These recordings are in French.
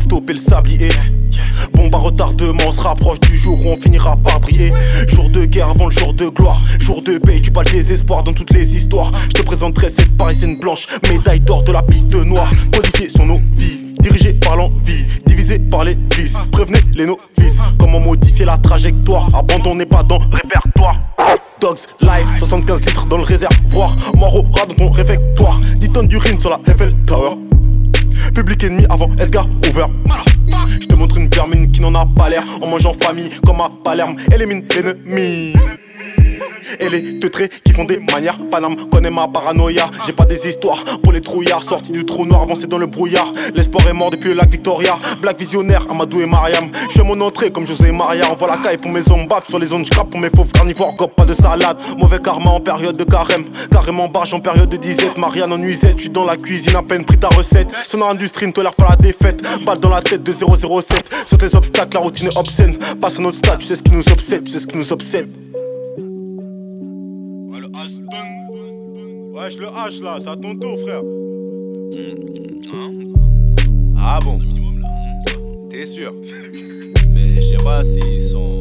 stopper le sablier. Bombe à retardement, on se rapproche du jour où on finira par briller. Jour de guerre avant le jour de gloire. Jour de paix, tu pas le désespoir dans toutes les histoires. Je te présenterai cette parisienne blanche, médaille d'or de la piste noire. Codifiée sur nos vies, dirigée par l'envie, divisée par les vices. Prévenez les novices, comment modifier la trajectoire. Abandonnez pas dans répertoire. Dogs Life, 75 litres dans le réservoir. Mort au dans ton réfectoire. 10 tonnes d'urine sur la Eiffel Tower. Public ennemi avant Edgar Hoover. Je te montre une vermine qui n'en a pas l'air. En mangeant famille comme à Palerme. Élimine l'ennemi. Et les teutrés qui font des manières. Paname connaît ma paranoïa. J'ai pas des histoires pour les trouillards. Sortis du trou noir, avancé dans le brouillard. L'espoir est mort depuis le lac Victoria. Black visionnaire, Amadou et Mariam. Je fais mon entrée comme José Maria. Envoie la caille pour mes hommes Sur les zones j'crappe pour mes fauves carnivores. Gop pas de salade, mauvais karma en période de carême. Carrément barge en période de disette. Marianne en nuisette, je suis dans la cuisine à peine pris ta recette. Son industrie ne tolère pas la défaite. Balle dans la tête de 007 Sur tes obstacles, la routine est obscène. Passe un autre stade, tu sais ce qui nous obsède, tu sais ce qui nous obsède Wesh, le H là, c'est à ton tour, frère. Ah bon? T'es sûr? Mais je sais pas s'ils sont.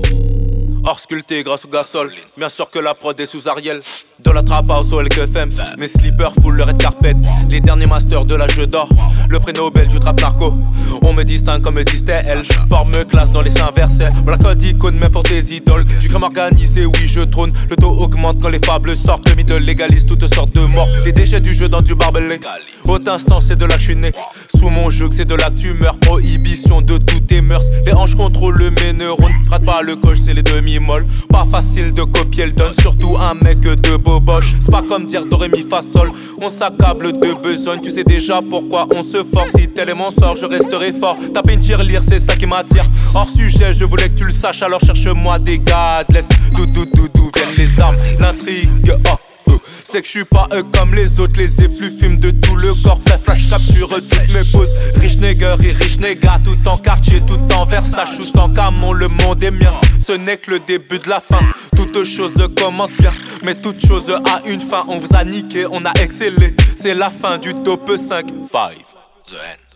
Hors sculpté grâce au gasol. Bien sûr que la prod est sous Ariel. De la trap house au LKFM. Mes slippers full le red carpet. Les derniers masters de la jeu d'or. Le prix Nobel du trap narco. Me comme me elle. Forme classe dans les seins versés. Voilà code icône, même pour tes idoles. Du crime organisé, oui, je trône. Le taux augmente quand les fables sortent. Le mythe légalise toutes sortes de morts. Les déchets du jeu dans du barbelé. Haute instant, c'est de là que. Sous mon jeu, c'est de là que tu meurs. Prohibition de toutes tes mœurs. Les hanches contrôlent mes neurones. Rate pas le coche, c'est les demi-molles. Pas facile de copier le donne. Surtout un mec de boboche. C'est pas comme dire doré mi. On s'accable de besogne. Tu sais déjà pourquoi on se force. Si tel est mon sort, je resterai fort. Taper une tirelire, c'est ça qui m'attire. Hors sujet, je voulais que tu le saches. Alors cherche-moi des gars de l'Est. D'où, d'où, d'où, viennent les armes, l'intrigue. Oh. euh. C'est que je suis pas eux comme les autres, les effluves fument de tout le corps. Fait flash capture toutes mes poses. Rich nigger et rich nigga, tout en quartier, tout en Versace, tout en camon, le monde est mien. Ce n'est que le début de la fin. Toute chose commence bien, mais toute chose a une fin. On vous a niqué, on a excellé. C'est la fin du top 5. 5. The end.